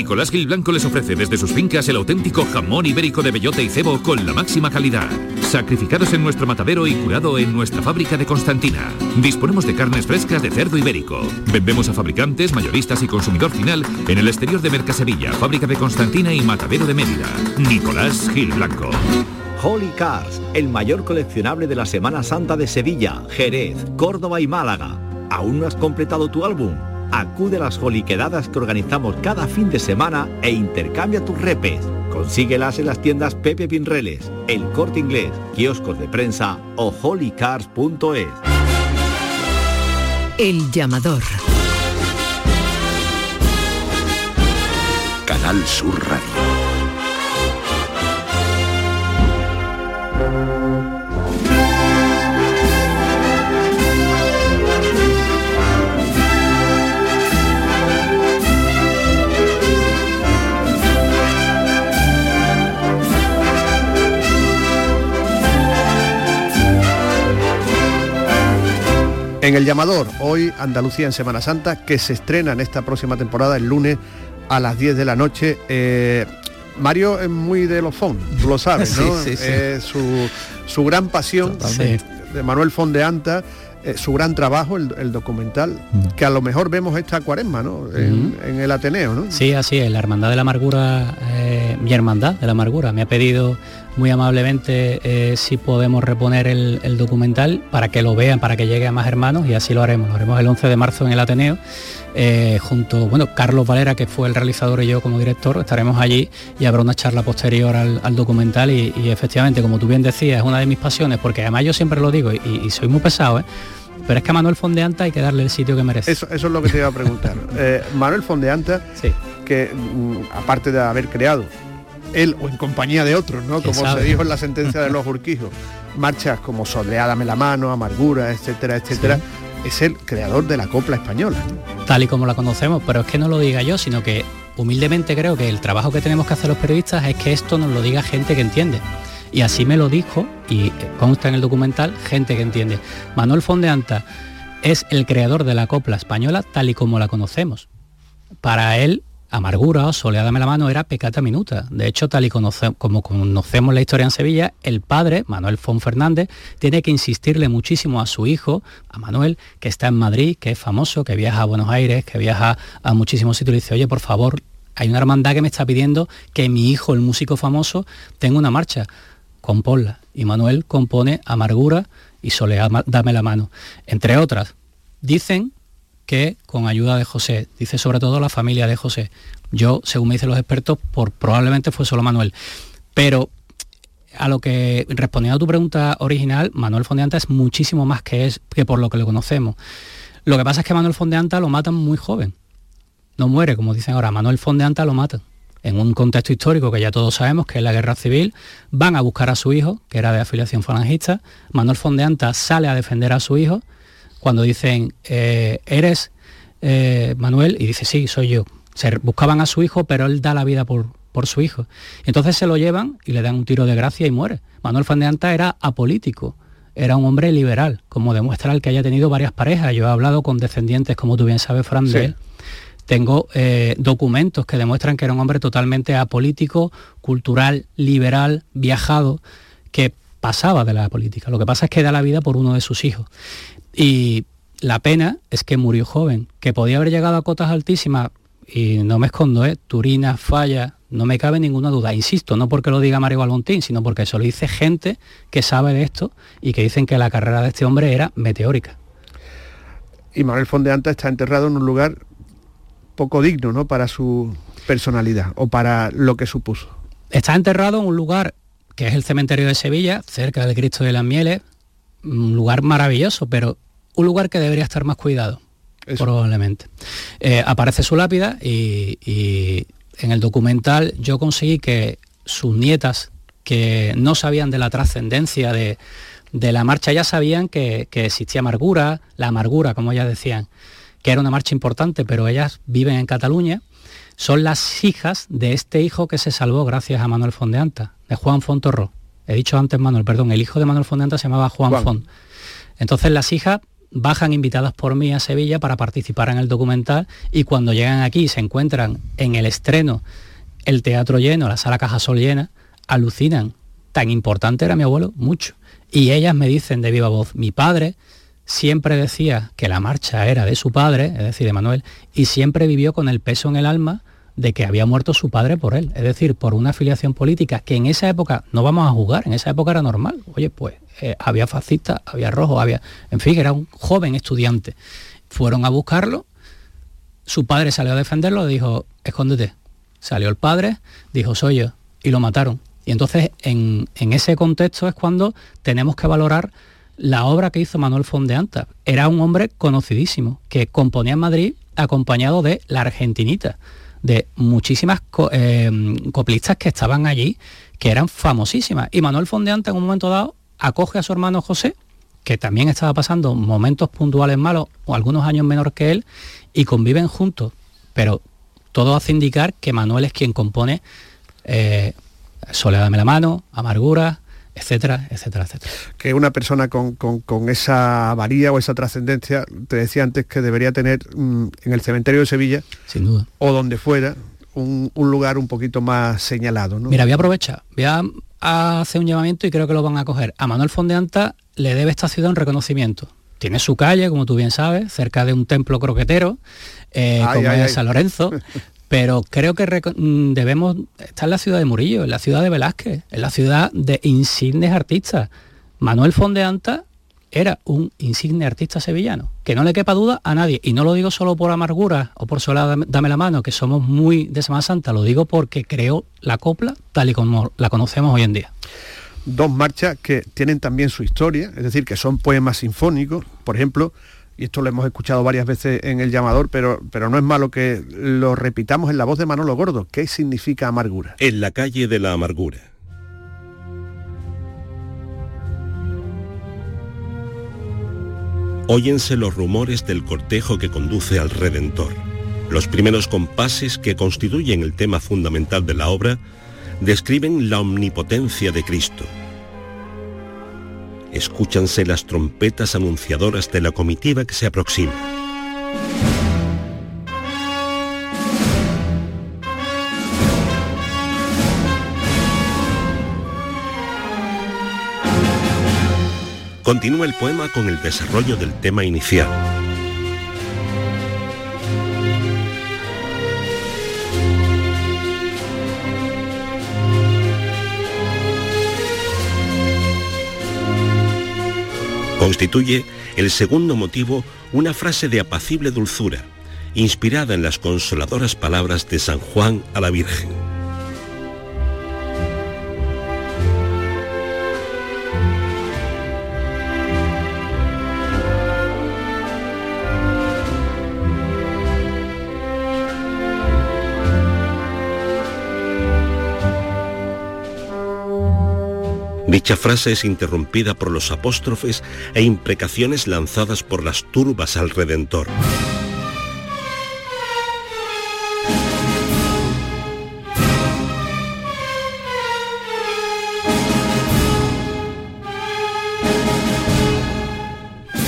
S17: Nicolás Gil Blanco les ofrece desde sus fincas el auténtico jamón ibérico de bellota y cebo con la máxima calidad. Sacrificados en nuestro matadero y curado en nuestra fábrica de Constantina. Disponemos de carnes frescas de cerdo ibérico. Vendemos a fabricantes, mayoristas y consumidor final en el exterior de Mercasevilla, fábrica de Constantina y matadero de Mérida. Nicolás Gil Blanco.
S6: Holy Cars, el mayor coleccionable de la Semana Santa de Sevilla, Jerez, Córdoba y Málaga. ¿Aún no has completado tu álbum? Acude a las joliquedadas que organizamos cada fin de semana e intercambia tus repes. Consíguelas en las tiendas Pepe Pinreles, El Corte Inglés, kioscos de prensa o holycars.es.
S2: El llamador.
S1: Canal Sur Radio.
S3: En el llamador, hoy Andalucía en Semana Santa, que se estrena en esta próxima temporada el lunes a las 10 de la noche. Eh, Mario es muy de los fondos, tú lo sabes, ¿no?
S14: Sí, sí, sí.
S3: Eh, su, su gran pasión
S14: Totalmente.
S3: de Manuel Fondeanta, eh, su gran trabajo, el, el documental, que a lo mejor vemos esta cuaresma, ¿no? En, en el Ateneo, ¿no?
S13: Sí, así es, la Hermandad de la Amargura, eh, mi Hermandad de la Amargura, me ha pedido muy amablemente eh, si podemos reponer el, el documental para que lo vean, para que llegue a más hermanos y así lo haremos. Lo haremos el 11 de marzo en el Ateneo, eh, junto, bueno, Carlos Valera, que fue el realizador y yo como director, estaremos allí y habrá una charla posterior al, al documental y, y efectivamente, como tú bien decías, es una de mis pasiones, porque además yo siempre lo digo y, y soy muy pesado, ¿eh? pero es que a Manuel Fondeanta hay que darle el sitio que merece.
S3: Eso, eso es lo que te iba a preguntar. Eh, Manuel Fondeanta, que mm, aparte de haber creado él o en compañía de otros, ¿no?
S13: ¿Quién
S3: Como se dijo en la sentencia de los Urquijos, marchas como Soleádame la mano, Amargura, etcétera, etcétera, es el creador de la copla española.
S13: tal y como la conocemos, pero es que no lo diga yo, sino que humildemente creo que el trabajo que tenemos que hacer los periodistas es que esto nos lo diga gente que entiende. Y así me lo dijo, y consta en el documental, gente que entiende. Manuel Fondeanta es el creador de la copla española tal y como la conocemos. Para él, Amargura o Soleádame la mano era pecata minuta. De hecho, tal y como conocemos la historia en Sevilla, el padre, Manuel Fon Fernández, tiene que insistirle muchísimo a su hijo, a Manuel, que está en Madrid, que es famoso, que viaja a Buenos Aires, que viaja a muchísimos sitios, y dice, oye, por favor, hay una hermandad que me está pidiendo que mi hijo, el músico famoso, tenga una marcha. Componla. Y Manuel compone Amargura y Soleá, dame la mano. Entre otras, dicen que con ayuda de José, dice sobre todo la familia de José. Yo, según me dicen los expertos, por probablemente fue solo Manuel. Pero a lo que respondiendo a tu pregunta original, Manuel Fondeanta es muchísimo más que es que por lo que lo conocemos. Lo que pasa es que Manuel Fondeanta lo matan muy joven. No muere, como dicen ahora, Manuel Fondeanta lo matan. En un contexto histórico que ya todos sabemos, que es la guerra civil, van a buscar a su hijo, que era de afiliación falangista. Manuel Fondeanta sale a defender a su hijo cuando dicen, eh, ¿eres eh, Manuel? Y dice, sí, soy yo. Se buscaban a su hijo, pero él da la vida por, por su hijo. Entonces se lo llevan y le dan un tiro de gracia y muere. Manuel Fondeanta era apolítico, era un hombre liberal, como demuestra el que haya tenido varias parejas. Yo he hablado con descendientes, como tú bien sabes, Fran,
S3: Sí.
S13: de él. Tengo eh, documentos que demuestran que era un hombre totalmente apolítico, cultural, liberal, viajado, que pasaba de la política. Lo que pasa es que da la vida por uno de sus hijos. Y la pena es que murió joven, que podía haber llegado a cotas altísimas, y no me escondo, ¿eh? Turina, falla, no me cabe ninguna duda. Insisto, no porque lo diga Mario Balbontín, sino porque eso lo dice gente que sabe de esto y que dicen que la carrera de este hombre era meteórica.
S3: Y Manuel Fondeanta está enterrado en un lugar poco digno, ¿no? Para su personalidad o para lo que supuso.
S13: Está enterrado en un lugar que es el cementerio de Sevilla, cerca del Cristo de las Mieles, un lugar maravilloso, pero un lugar que debería estar más cuidado, probablemente. Eh, aparece su lápida y, y en el documental yo conseguí que sus nietas, que no sabían de la trascendencia de, de la marcha, ya sabían que, que existía amargura, la amargura, como ellas decían, que era una marcha importante, pero ellas viven en Cataluña, son las hijas de este hijo que se salvó gracias a Manuel Fondeanta, de Juan Fontorro. He dicho antes Manuel, perdón, el hijo de Manuel Fondeanta se llamaba Juan,
S3: Juan.
S13: Font. Entonces las hijas bajan invitadas por mí a Sevilla para participar en el documental y cuando llegan aquí se encuentran en el estreno el teatro lleno, la sala Cajasol llena, alucinan. Tan importante era mi abuelo, mucho. Y ellas me dicen de viva voz, mi padre siempre decía que la marcha era de su padre, es decir, de Manuel, y siempre vivió con el peso en el alma de que había muerto su padre por él, es decir, por una afiliación política que en esa época no vamos a jugar, en esa época era normal. Oye, pues eh, había fascistas, había rojos, había, en fin, era un joven estudiante. Fueron a buscarlo, su padre salió a defenderlo, dijo, escóndete. Salió el padre, dijo, soy yo, y lo mataron. Y entonces en, en ese contexto es cuando tenemos que valorar la obra que hizo Manuel Fondeanta. Era un hombre conocidísimo, que componía en Madrid acompañado de la Argentinita de muchísimas eh, coplistas que estaban allí, que eran famosísimas. Y Manuel Fondeante en un momento dado acoge a su hermano José, que también estaba pasando momentos puntuales malos, o algunos años menor que él, y conviven juntos. Pero todo hace indicar que Manuel es quien compone eh, Soledad la mano, Amargura, etcétera, etcétera, etcétera.
S3: Que una persona con, esa varía o esa trascendencia, te decía antes que debería tener mm, en el cementerio de Sevilla,
S13: sin duda,
S3: o donde fuera, un, lugar un poquito más señalado.
S13: Mira, voy a aprovechar, voy a, hacer un llamamiento y creo que lo van a coger. A Manuel Fondeanta le debe esta ciudad un reconocimiento. Tiene su calle, como tú bien sabes, cerca de un templo croquetero, eh, como es San Lorenzo, pero creo que mm, debemos estar en la ciudad de Murillo, en la ciudad de Velázquez, en la ciudad de insignes artistas. Manuel Fondeanta era un insigne artista sevillano, que no le quepa duda a nadie, y no lo digo solo por amargura o por sola dame la mano, que somos muy de Semana Santa, lo digo porque creó la copla tal y como la conocemos hoy en día.
S3: Dos marchas que tienen también su historia, es decir, que son poemas sinfónicos, por ejemplo, y esto lo hemos escuchado varias veces en el llamador, pero, pero no es malo que lo repitamos en la voz de Manolo Gordo. ¿Qué significa amargura?
S18: En la calle de la amargura. Óyense los rumores del cortejo que conduce al Redentor. Los primeros compases que constituyen el tema fundamental de la obra describen la omnipotencia de Cristo escúchanse las trompetas anunciadoras de la comitiva que se aproxima. Continúa el poema con el desarrollo del tema inicial. Constituye el segundo motivo una frase de apacible dulzura, inspirada en las consoladoras palabras de San Juan a la Virgen. Dicha frase es interrumpida por los apóstrofes e imprecaciones lanzadas por las turbas al Redentor.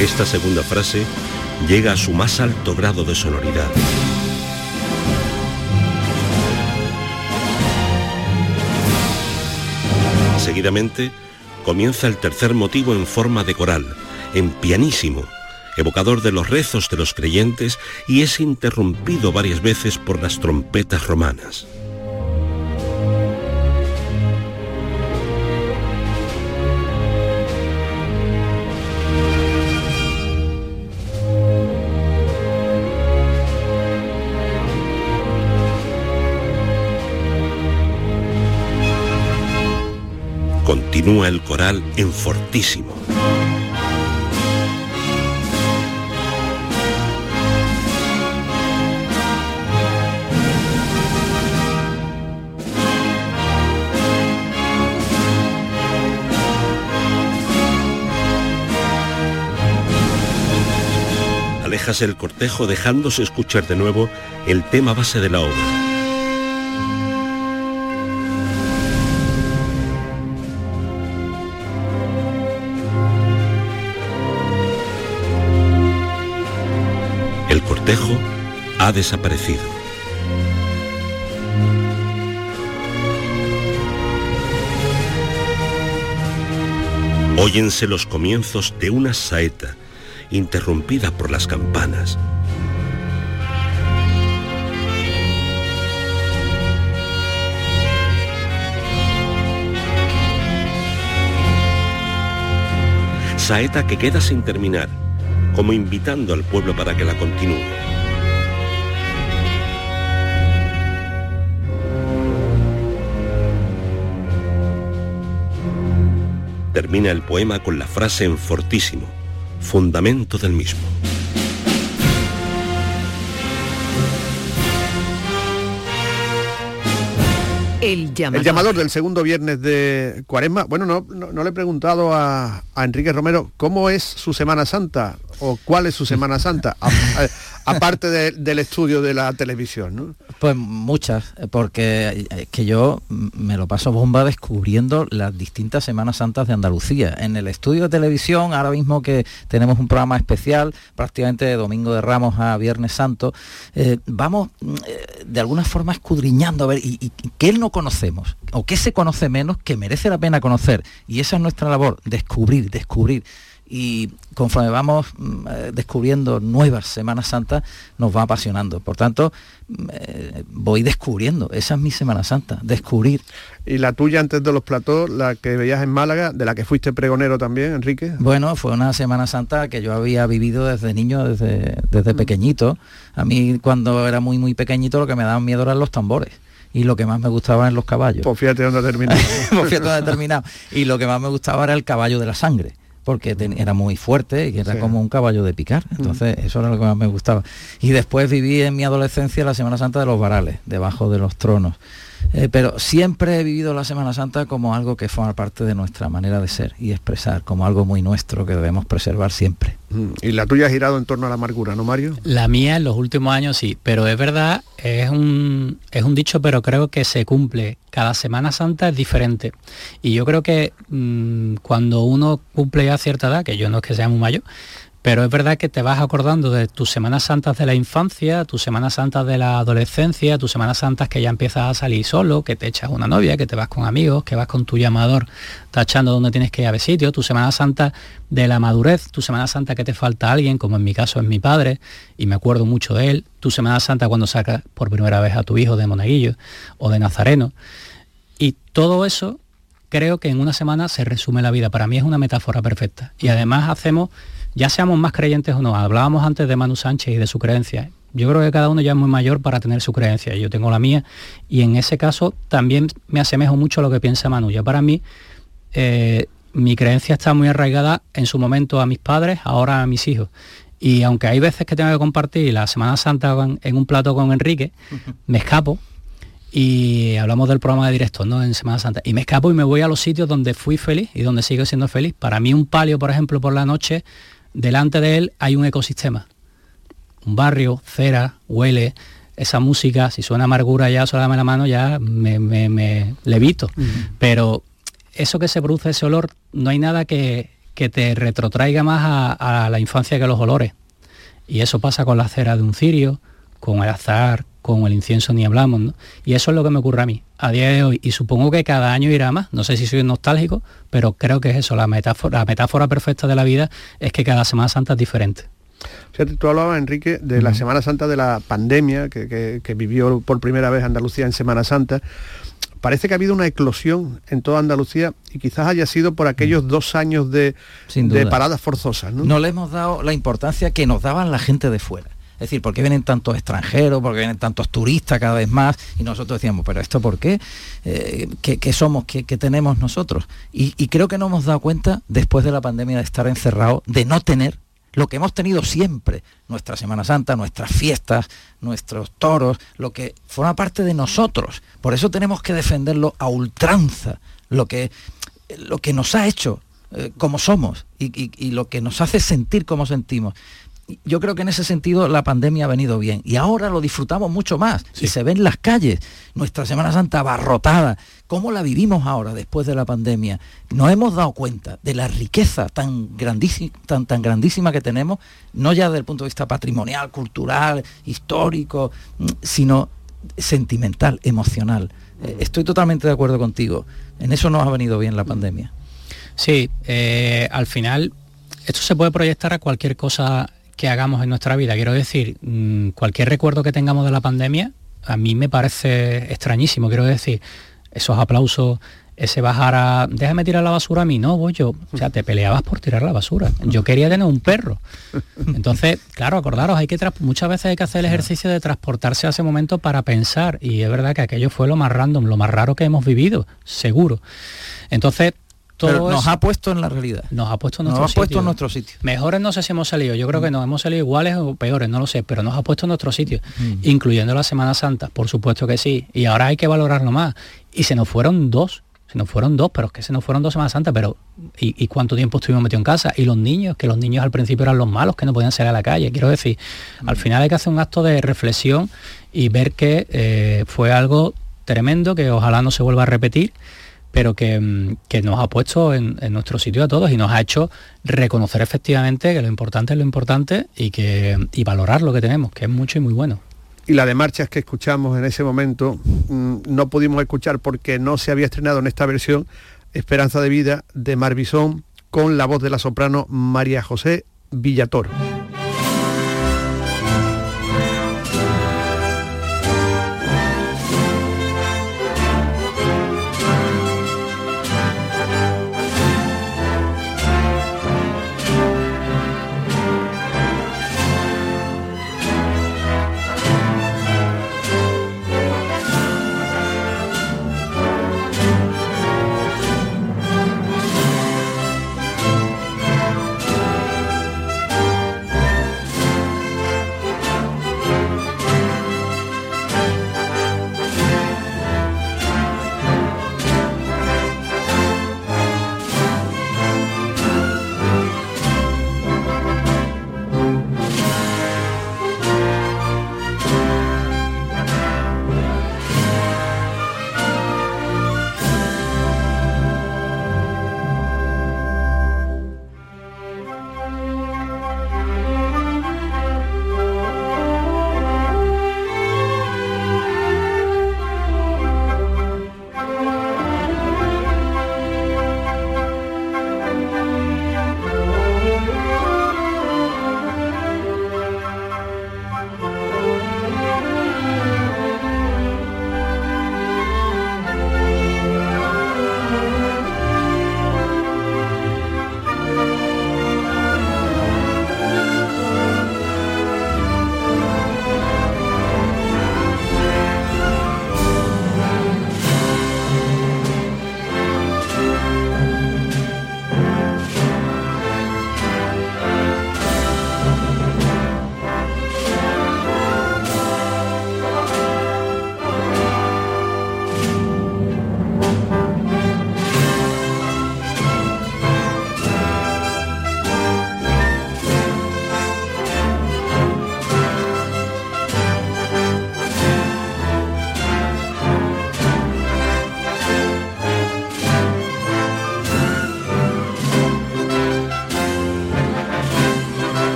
S18: Esta segunda frase llega a su más alto grado de sonoridad. Seguidamente, comienza el tercer motivo en forma de coral, en pianísimo, evocador de los rezos de los creyentes y es interrumpido varias veces por las trompetas romanas. Continúa el coral en fortísimo. Alejas el cortejo dejándose escuchar de nuevo el tema base de la obra. Desaparecido. Óyense los comienzos de una saeta interrumpida por las campanas. Saeta que queda sin terminar, como invitando al pueblo para que la continúe. Termina el poema con la frase en fortísimo, fundamento del mismo.
S2: El llamador.
S3: El llamador del segundo viernes de Cuaresma. Bueno, no, no, no le he preguntado a, a, Enrique Romero cómo es su Semana Santa o cuál es su Semana Santa, aparte de, del estudio de la televisión. ¿no?
S14: Pues muchas, porque es que yo me lo paso bomba descubriendo las distintas Semanas Santas de Andalucía. En el estudio de televisión, ahora mismo que tenemos un programa especial, prácticamente de Domingo de Ramos a Viernes Santo, eh, vamos eh, de alguna forma escudriñando a ver y, y qué no conocemos o qué se conoce menos que merece la pena conocer. Y esa es nuestra labor, descubrir, descubrir y conforme vamos eh, descubriendo nuevas Semanas Santas, nos va apasionando. Por tanto, eh, voy descubriendo, esa es mi Semana Santa, descubrir.
S3: ¿Y la tuya antes de los platós, la que veías en Málaga, de la que fuiste pregonero también, Enrique?
S14: Bueno, fue una Semana Santa que yo había vivido desde niño, desde, desde pequeñito. A mí cuando era muy, muy pequeñito lo que me daban miedo eran los tambores y lo que más me gustaba eran los caballos.
S3: Pues fíjate dónde ha terminado.
S14: pues fíjate dónde ha terminado. Y lo que más me gustaba era el caballo de la sangre porque era muy fuerte y era sí. como un caballo de picar. Entonces, mm. eso era lo que más me gustaba. Y después viví en mi adolescencia la Semana Santa de los varales, debajo de los tronos. Eh, pero siempre he vivido la Semana Santa como algo que forma parte de nuestra manera de ser y expresar, como algo muy nuestro que debemos preservar siempre.
S3: Mm. Y la tuya ha girado en torno a la amargura, ¿no, Mario?
S13: La mía en los últimos años sí, pero es verdad, es un, es un dicho, pero creo que se cumple. Cada Semana Santa es diferente. Y yo creo que mmm, cuando uno cumple ya cierta edad, que yo no es que sea muy mayor, pero es verdad que te vas acordando de tus Semanas Santas de la infancia, tus Semanas Santas de la adolescencia, tus Semanas Santas que ya empiezas a salir solo, que te echas una novia, que te vas con amigos, que vas con tu llamador tachando donde tienes que ir a ver tu Semana Santa de la madurez, tu Semana Santa que te falta alguien, como en mi caso es mi padre, y me acuerdo mucho de él, tu Semana Santa cuando sacas por primera vez a tu hijo de monaguillo o de nazareno. Y todo eso creo que en una semana se resume la vida. Para mí es una metáfora perfecta. Y además hacemos ya seamos más creyentes o no, hablábamos antes de Manu Sánchez y de su creencia. Yo creo que cada uno ya es muy mayor para tener su creencia. Yo tengo la mía y en ese caso también me asemejo mucho a lo que piensa Manu. Ya para mí eh, mi creencia está muy arraigada en su momento a mis padres, ahora a mis hijos. Y aunque hay veces que tengo que compartir la Semana Santa en un plato con Enrique, me escapo y hablamos del programa de directo, ¿no? En Semana Santa. Y me escapo y me voy a los sitios donde fui feliz y donde sigo siendo feliz. Para mí un palio, por ejemplo, por la noche, delante de él hay un ecosistema. Un barrio, cera, huele, esa música, si suena amargura ya, dame la mano, ya me, me, me levito. Uh -huh. Pero eso que se produce, ese olor, no hay nada que, que te retrotraiga más a, a, la infancia que los olores. Y eso pasa con la cera de un cirio, con el azar, con el incienso ni hablamos, ¿no? Y eso es lo que me ocurre a mí, a día de hoy. Y supongo que cada año irá más. No sé si soy nostálgico, pero creo que es eso. La metáfora, la metáfora perfecta de la vida es que cada Semana Santa es diferente.
S3: Fíjate, tú hablabas, Enrique, de uh -huh. la Semana Santa de la pandemia, que, que, que, vivió por primera vez Andalucía en Semana Santa. Parece que ha habido una eclosión en toda Andalucía y quizás haya sido por aquellos dos años de, de paradas forzosas. ¿no?
S14: no le hemos dado la importancia que nos daban la gente de fuera. Es decir, ¿por qué vienen tantos extranjeros? ¿Por qué vienen tantos turistas cada vez más? Y nosotros decíamos, ¿pero esto por qué? Eh, ¿qué, ¿qué, somos? ¿Qué, ¿Qué, tenemos nosotros? Y, creo que no hemos dado cuenta, después de la pandemia, de estar encerrados, de no tener lo que hemos tenido siempre, nuestra Semana Santa, nuestras fiestas, nuestros toros, lo que forma parte de nosotros. Por eso tenemos que defenderlo a ultranza, lo que, lo que nos ha hecho eh, como somos y, y lo que nos hace sentir como sentimos yo creo que en ese sentido la pandemia ha venido bien y ahora lo disfrutamos mucho más y se ven las calles, nuestra Semana Santa abarrotada, cómo la vivimos ahora después de la pandemia. Nos hemos dado cuenta de la riqueza tan grandísima, tan, tan grandísima que tenemos, no ya desde el punto de vista patrimonial, cultural, histórico, mm, sino sentimental, emocional. Eh, estoy totalmente de acuerdo contigo. En eso nos ha venido bien la pandemia.
S13: Sí, eh, al final esto se puede proyectar a cualquier cosa que hagamos en nuestra vida. Quiero decir, mm, cualquier recuerdo que tengamos de la pandemia, a mí me parece extrañísimo. Quiero decir, esos aplausos, ese bajar a, déjame tirar la basura a mí, no, voy yo. O sea, te peleabas por tirar la basura. Yo quería tener un perro. Entonces, claro, acordaros, hay que muchas veces hay que hacer el ejercicio de transportarse a ese momento para pensar. Y es verdad que aquello fue lo más random, lo más raro que hemos vivido, seguro. Entonces,
S14: nos ha puesto en la realidad.
S13: Nos ha puesto en nuestro
S14: nos ha puesto en nuestro sitio.
S13: Mejores no sé si hemos salido, yo creo que nos hemos salido iguales o peores, no lo sé, pero nos ha puesto en nuestro sitio, mm. incluyendo la Semana Santa, por supuesto que sí. Y ahora hay que valorarlo más. Y se nos fueron dos, se nos fueron dos, pero es que se nos fueron dos Semanas Santas, pero ¿y, cuánto tiempo estuvimos metidos en casa? Y los niños, que los niños al principio eran los malos, que no podían salir a la calle. Quiero decir, al mm. final hay que hacer un acto de reflexión y ver que eh, fue algo tremendo, que ojalá no se vuelva a repetir pero mm, que, nos ha puesto en, nuestro sitio a todos y nos ha hecho reconocer efectivamente que lo importante es lo importante y, que, y valorar lo que tenemos, que es mucho y muy bueno.
S3: Y la de marchas que escuchamos en ese momento mm, no pudimos escuchar porque no se había estrenado en esta versión Esperanza de Vida de Marbisón con la voz de la soprano María José Villatoro.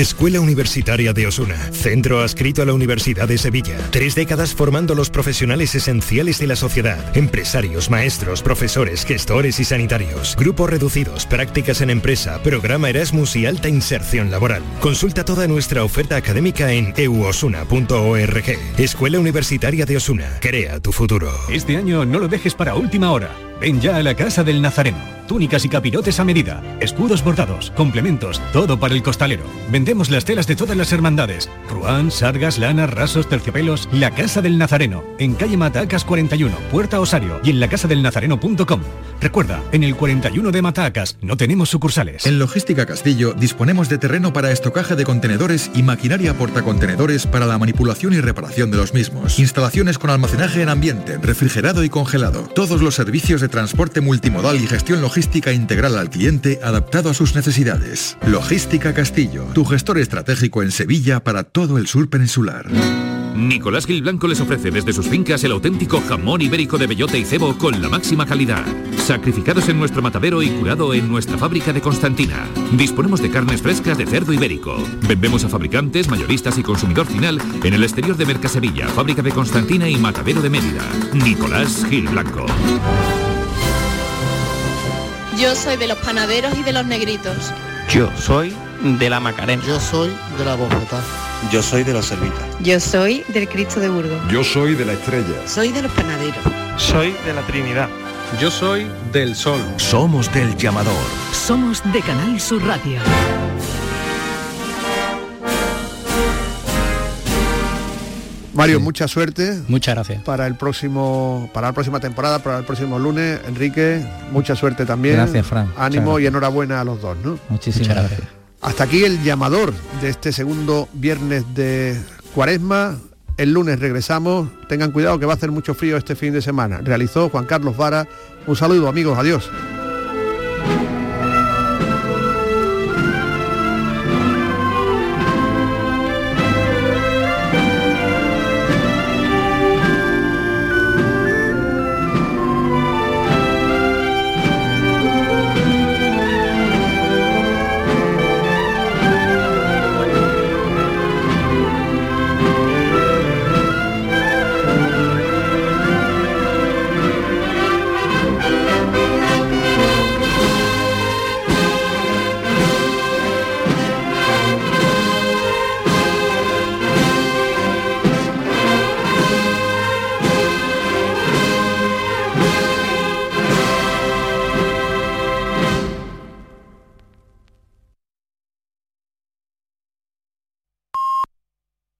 S19: Escuela Universitaria de Osuna, centro adscrito a la Universidad de Sevilla. Tres décadas formando los profesionales esenciales de la sociedad, empresarios, maestros, profesores, gestores y sanitarios. Grupos reducidos, prácticas en empresa, programa Erasmus y alta inserción laboral. Consulta toda nuestra oferta académica en euosuna.org. Escuela Universitaria de Osuna, crea tu futuro.
S20: Este año no lo dejes para última hora. Ven ya a la Casa del Nazareno. Túnicas y capirotes a medida, escudos bordados, complementos, todo para el costalero. Vendemos las telas de todas las hermandades. Ruán, sargas, lanas, rasos, terciopelos. La Casa del Nazareno, en calle Matacas 41, Puerta Osario y en lacasadelnazareno.com. Recuerda, en el 41 de Matacas no tenemos sucursales.
S21: En Logística Castillo disponemos de terreno para estocaje de contenedores y maquinaria portacontenedores para la manipulación y reparación de los mismos. Instalaciones con almacenaje en ambiente, refrigerado y congelado. Todos los servicios de transporte multimodal y gestión logística integral al cliente adaptado a sus necesidades. Logística Castillo, tu gestor estratégico en Sevilla para todo el sur peninsular.
S17: Nicolás Gil Blanco les ofrece desde sus fincas el auténtico jamón ibérico de bellota y cebo con la máxima calidad. Sacrificados en nuestro matadero y curado en nuestra fábrica de Constantina. Disponemos de carnes frescas de cerdo ibérico. Vendemos a fabricantes, mayoristas y consumidor final en el exterior de Mercasevilla, fábrica de Constantina y matadero de Mérida. Nicolás Gil Blanco.
S15: Yo soy de los panaderos y de los negritos.
S8: Yo soy de la Macarena.
S22: Yo soy de la Bogotá.
S23: Yo soy de los Servitas.
S24: Yo soy del Cristo de Burgos.
S25: Yo soy de la Estrella.
S24: Soy de los panaderos.
S8: Soy de la Trinidad.
S10: Yo soy del Sol.
S1: Somos del llamador.
S2: Somos de Canal Sur Radio.
S3: Mario, mucha suerte.
S13: Muchas gracias.
S3: Para el próximo, para la próxima temporada, para el próximo lunes. Enrique, mucha suerte también.
S14: Gracias, Fran.
S3: Ánimo y enhorabuena a los dos, ¿no?
S14: Muchísimas gracias.
S3: Hasta aquí el llamador de este segundo viernes de Cuaresma. El lunes regresamos. Tengan cuidado que va a hacer mucho frío este fin de semana. Realizó Juan Carlos Vara. Un saludo amigos. Adiós.